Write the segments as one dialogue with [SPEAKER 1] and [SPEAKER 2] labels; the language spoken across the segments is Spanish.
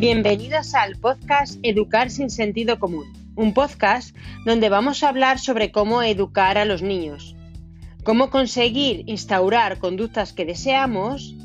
[SPEAKER 1] Bienvenidos al podcast Educar sin sentido común, un podcast donde vamos a hablar sobre cómo educar a los niños, cómo conseguir instaurar conductas que deseamos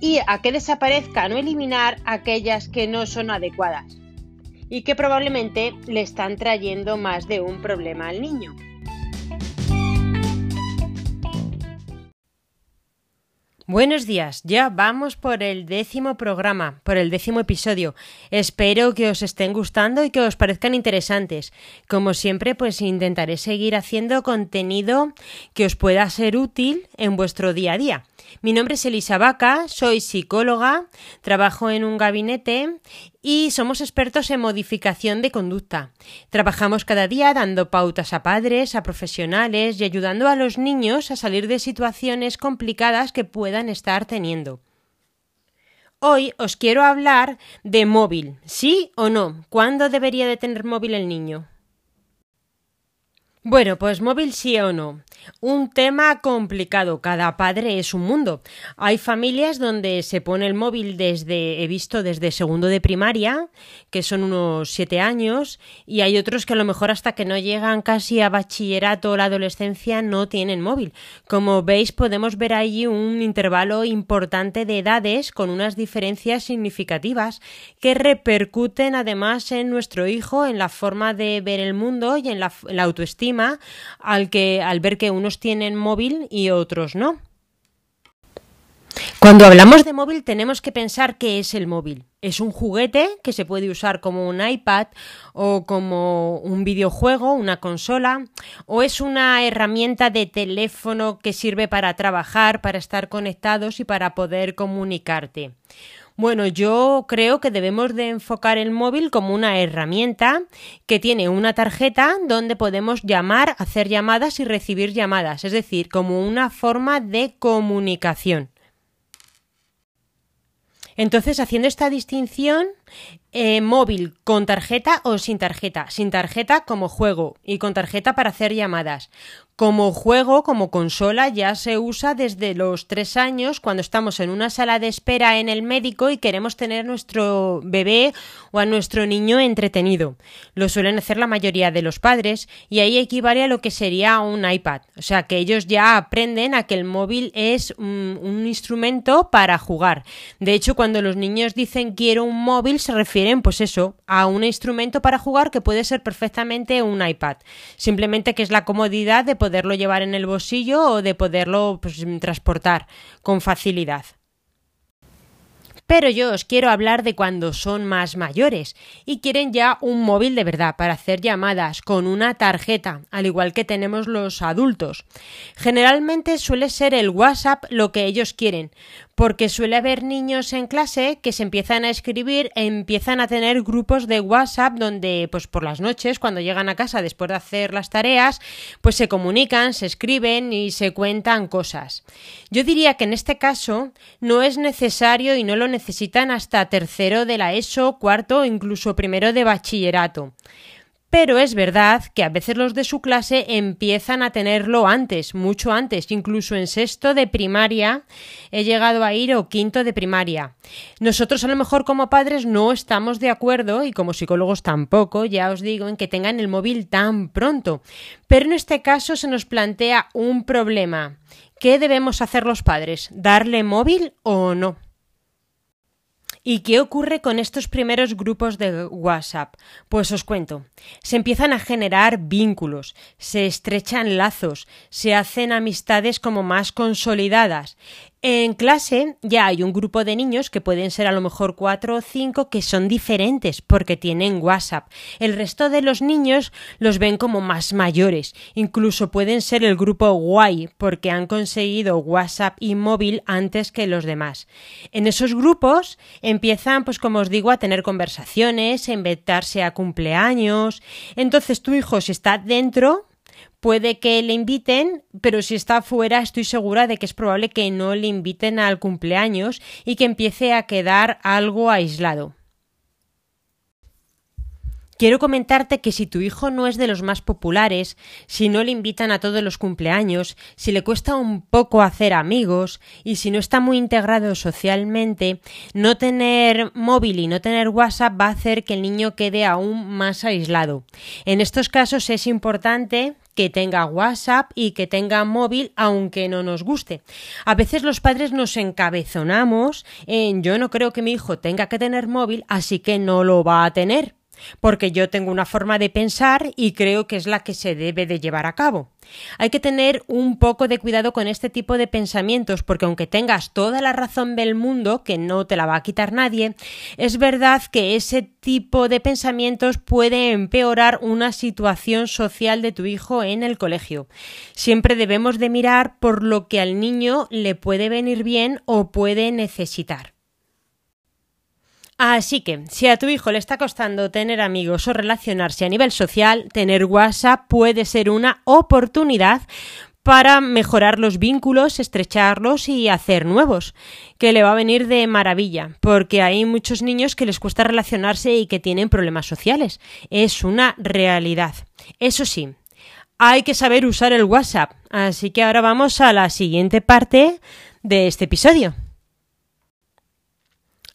[SPEAKER 1] y a que desaparezcan o eliminar aquellas que no son adecuadas y que probablemente le están trayendo más de un problema al niño. Buenos días, ya vamos por el décimo programa, por el décimo episodio. Espero que os estén gustando y que os parezcan interesantes. Como siempre, pues intentaré seguir haciendo contenido que os pueda ser útil en vuestro día a día. Mi nombre es Elisa Vaca, soy psicóloga, trabajo en un gabinete y somos expertos en modificación de conducta. Trabajamos cada día dando pautas a padres, a profesionales y ayudando a los niños a salir de situaciones complicadas que puedan estar teniendo. Hoy os quiero hablar de móvil, ¿sí o no? ¿Cuándo debería de tener móvil el niño? Bueno, pues móvil sí o no. Un tema complicado. Cada padre es un mundo. Hay familias donde se pone el móvil desde, he visto desde segundo de primaria, que son unos siete años, y hay otros que a lo mejor hasta que no llegan casi a bachillerato o la adolescencia no tienen móvil. Como veis, podemos ver ahí un intervalo importante de edades con unas diferencias significativas que repercuten además en nuestro hijo, en la forma de ver el mundo y en la autoestima al, que, al ver que unos tienen móvil y otros no. Cuando hablamos de móvil tenemos que pensar qué es el móvil. Es un juguete que se puede usar como un iPad o como un videojuego, una consola, o es una herramienta de teléfono que sirve para trabajar, para estar conectados y para poder comunicarte. Bueno, yo creo que debemos de enfocar el móvil como una herramienta que tiene una tarjeta donde podemos llamar, hacer llamadas y recibir llamadas, es decir, como una forma de comunicación. Entonces, haciendo esta distinción, eh, móvil con tarjeta o sin tarjeta. Sin tarjeta como juego y con tarjeta para hacer llamadas. Como juego, como consola, ya se usa desde los tres años cuando estamos en una sala de espera en el médico y queremos tener nuestro bebé o a nuestro niño entretenido. Lo suelen hacer la mayoría de los padres y ahí equivale a lo que sería un iPad. O sea que ellos ya aprenden a que el móvil es un, un instrumento para jugar. De hecho, cuando los niños dicen quiero un móvil, se refieren, pues eso, a un instrumento para jugar que puede ser perfectamente un iPad. Simplemente que es la comodidad de poderlo llevar en el bolsillo o de poderlo pues, transportar con facilidad. Pero yo os quiero hablar de cuando son más mayores y quieren ya un móvil de verdad para hacer llamadas con una tarjeta, al igual que tenemos los adultos. Generalmente suele ser el WhatsApp lo que ellos quieren, porque suele haber niños en clase que se empiezan a escribir e empiezan a tener grupos de WhatsApp donde pues por las noches cuando llegan a casa después de hacer las tareas pues se comunican, se escriben y se cuentan cosas. Yo diría que en este caso no es necesario y no lo necesitan hasta tercero de la ESO, cuarto o incluso primero de bachillerato. Pero es verdad que a veces los de su clase empiezan a tenerlo antes, mucho antes, incluso en sexto de primaria he llegado a ir o quinto de primaria. Nosotros a lo mejor como padres no estamos de acuerdo y como psicólogos tampoco, ya os digo, en que tengan el móvil tan pronto. Pero en este caso se nos plantea un problema. ¿Qué debemos hacer los padres? ¿Darle móvil o no? ¿Y qué ocurre con estos primeros grupos de WhatsApp? Pues os cuento. Se empiezan a generar vínculos, se estrechan lazos, se hacen amistades como más consolidadas. En clase ya hay un grupo de niños que pueden ser a lo mejor cuatro o cinco que son diferentes porque tienen WhatsApp. El resto de los niños los ven como más mayores. Incluso pueden ser el grupo guay porque han conseguido WhatsApp y móvil antes que los demás. En esos grupos empiezan, pues como os digo, a tener conversaciones, a invitarse a cumpleaños. Entonces tu hijo si está dentro puede que le inviten, pero si está fuera estoy segura de que es probable que no le inviten al cumpleaños y que empiece a quedar algo aislado. Quiero comentarte que si tu hijo no es de los más populares, si no le invitan a todos los cumpleaños, si le cuesta un poco hacer amigos y si no está muy integrado socialmente, no tener móvil y no tener WhatsApp va a hacer que el niño quede aún más aislado. En estos casos es importante que tenga WhatsApp y que tenga móvil aunque no nos guste. A veces los padres nos encabezonamos en yo no creo que mi hijo tenga que tener móvil, así que no lo va a tener porque yo tengo una forma de pensar y creo que es la que se debe de llevar a cabo. Hay que tener un poco de cuidado con este tipo de pensamientos, porque aunque tengas toda la razón del mundo, que no te la va a quitar nadie, es verdad que ese tipo de pensamientos puede empeorar una situación social de tu hijo en el colegio. Siempre debemos de mirar por lo que al niño le puede venir bien o puede necesitar. Así que, si a tu hijo le está costando tener amigos o relacionarse a nivel social, tener WhatsApp puede ser una oportunidad para mejorar los vínculos, estrecharlos y hacer nuevos, que le va a venir de maravilla, porque hay muchos niños que les cuesta relacionarse y que tienen problemas sociales. Es una realidad. Eso sí, hay que saber usar el WhatsApp, así que ahora vamos a la siguiente parte de este episodio.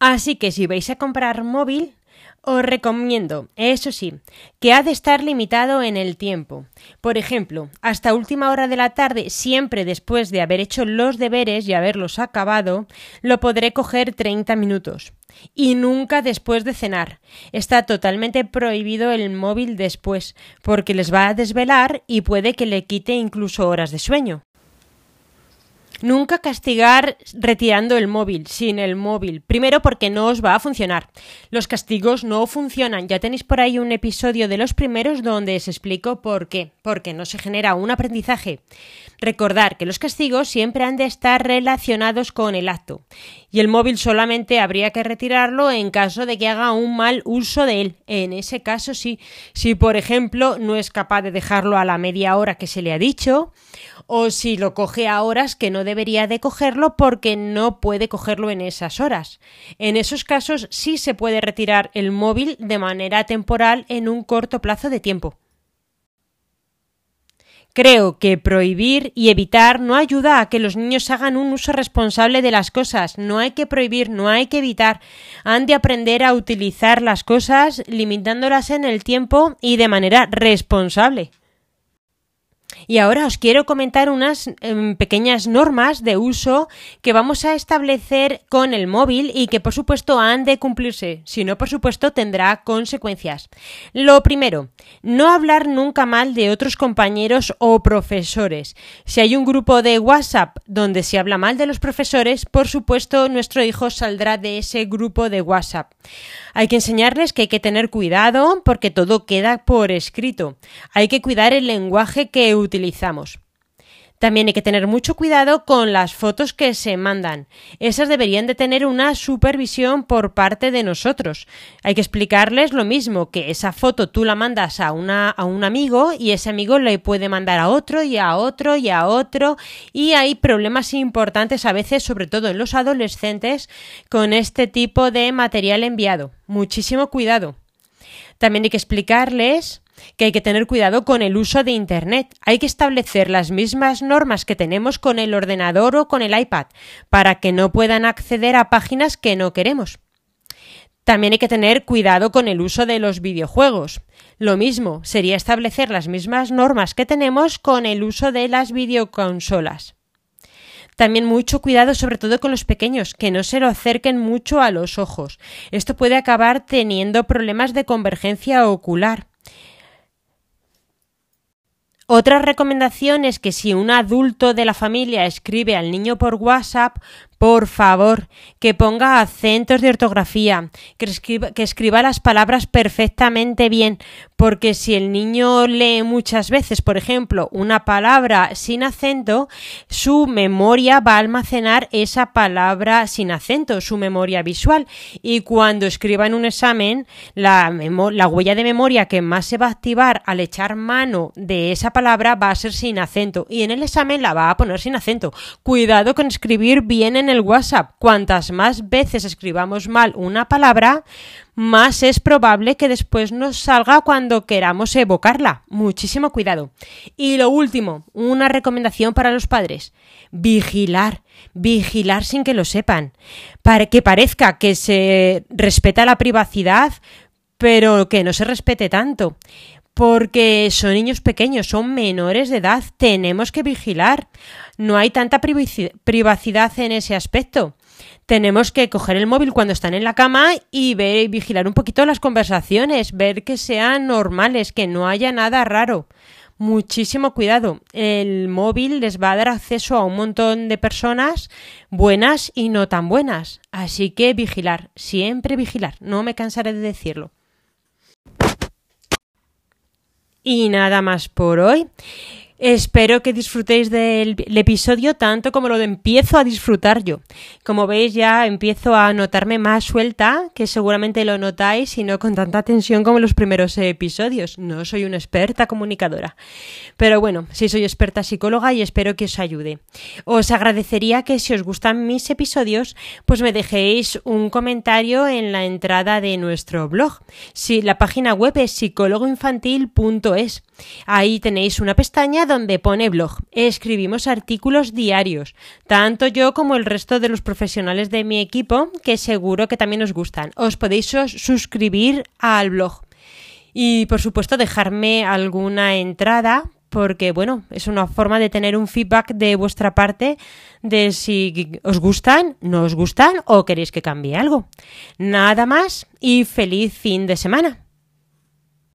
[SPEAKER 1] Así que si vais a comprar móvil, os recomiendo, eso sí, que ha de estar limitado en el tiempo. Por ejemplo, hasta última hora de la tarde, siempre después de haber hecho los deberes y haberlos acabado, lo podré coger 30 minutos. Y nunca después de cenar. Está totalmente prohibido el móvil después, porque les va a desvelar y puede que le quite incluso horas de sueño. Nunca castigar retirando el móvil, sin el móvil. Primero porque no os va a funcionar. Los castigos no funcionan. Ya tenéis por ahí un episodio de los primeros donde os explico por qué. Porque no se genera un aprendizaje. Recordar que los castigos siempre han de estar relacionados con el acto. Y el móvil solamente habría que retirarlo en caso de que haga un mal uso de él. En ese caso sí. Si por ejemplo no es capaz de dejarlo a la media hora que se le ha dicho o si lo coge a horas que no debería de cogerlo porque no puede cogerlo en esas horas. En esos casos sí se puede retirar el móvil de manera temporal en un corto plazo de tiempo. Creo que prohibir y evitar no ayuda a que los niños hagan un uso responsable de las cosas. No hay que prohibir, no hay que evitar. Han de aprender a utilizar las cosas limitándolas en el tiempo y de manera responsable. Y ahora os quiero comentar unas em, pequeñas normas de uso que vamos a establecer con el móvil y que por supuesto han de cumplirse, si no por supuesto tendrá consecuencias. Lo primero, no hablar nunca mal de otros compañeros o profesores. Si hay un grupo de WhatsApp donde se habla mal de los profesores, por supuesto nuestro hijo saldrá de ese grupo de WhatsApp. Hay que enseñarles que hay que tener cuidado porque todo queda por escrito. Hay que cuidar el lenguaje que utilizamos. También hay que tener mucho cuidado con las fotos que se mandan. Esas deberían de tener una supervisión por parte de nosotros. Hay que explicarles lo mismo, que esa foto tú la mandas a, una, a un amigo y ese amigo le puede mandar a otro y a otro y a otro y hay problemas importantes a veces, sobre todo en los adolescentes, con este tipo de material enviado. Muchísimo cuidado. También hay que explicarles que hay que tener cuidado con el uso de Internet. Hay que establecer las mismas normas que tenemos con el ordenador o con el iPad para que no puedan acceder a páginas que no queremos. También hay que tener cuidado con el uso de los videojuegos. Lo mismo sería establecer las mismas normas que tenemos con el uso de las videoconsolas. También mucho cuidado sobre todo con los pequeños, que no se lo acerquen mucho a los ojos. Esto puede acabar teniendo problemas de convergencia ocular. Otra recomendación es que si un adulto de la familia escribe al niño por WhatsApp, por favor, que ponga acentos de ortografía, que escriba, las palabras perfectamente bien, porque si el niño lee muchas veces, por ejemplo, una palabra sin acento, su memoria va a almacenar esa palabra sin acento, su memoria visual, y cuando escriba en un examen, la, la huella de memoria que más se va a activar al echar mano de esa palabra va a ser sin acento, y en el examen la va a poner sin acento. Cuidado con escribir bien en el WhatsApp. Cuantas más veces escribamos mal una palabra, más es probable que después nos salga cuando queramos evocarla. Muchísimo cuidado. Y lo último, una recomendación para los padres. Vigilar, vigilar sin que lo sepan. Para que parezca que se respeta la privacidad, pero que no se respete tanto porque son niños pequeños, son menores de edad, tenemos que vigilar. No hay tanta privacidad en ese aspecto. Tenemos que coger el móvil cuando están en la cama y ver, vigilar un poquito las conversaciones, ver que sean normales, que no haya nada raro. Muchísimo cuidado. El móvil les va a dar acceso a un montón de personas buenas y no tan buenas. Así que vigilar, siempre vigilar. No me cansaré de decirlo. Y nada más por hoy. Espero que disfrutéis del episodio tanto como lo empiezo a disfrutar yo. Como veis ya empiezo a notarme más suelta, que seguramente lo notáis y no con tanta tensión como en los primeros episodios. No soy una experta comunicadora. Pero bueno, sí soy experta psicóloga y espero que os ayude. Os agradecería que si os gustan mis episodios, pues me dejéis un comentario en la entrada de nuestro blog. Si la página web es psicólogoinfantil.es. Ahí tenéis una pestaña donde pone blog. Escribimos artículos diarios, tanto yo como el resto de los profesionales de mi equipo, que seguro que también os gustan. Os podéis suscribir al blog. Y por supuesto dejarme alguna entrada porque bueno, es una forma de tener un feedback de vuestra parte de si os gustan, no os gustan o queréis que cambie algo. Nada más y feliz fin de semana.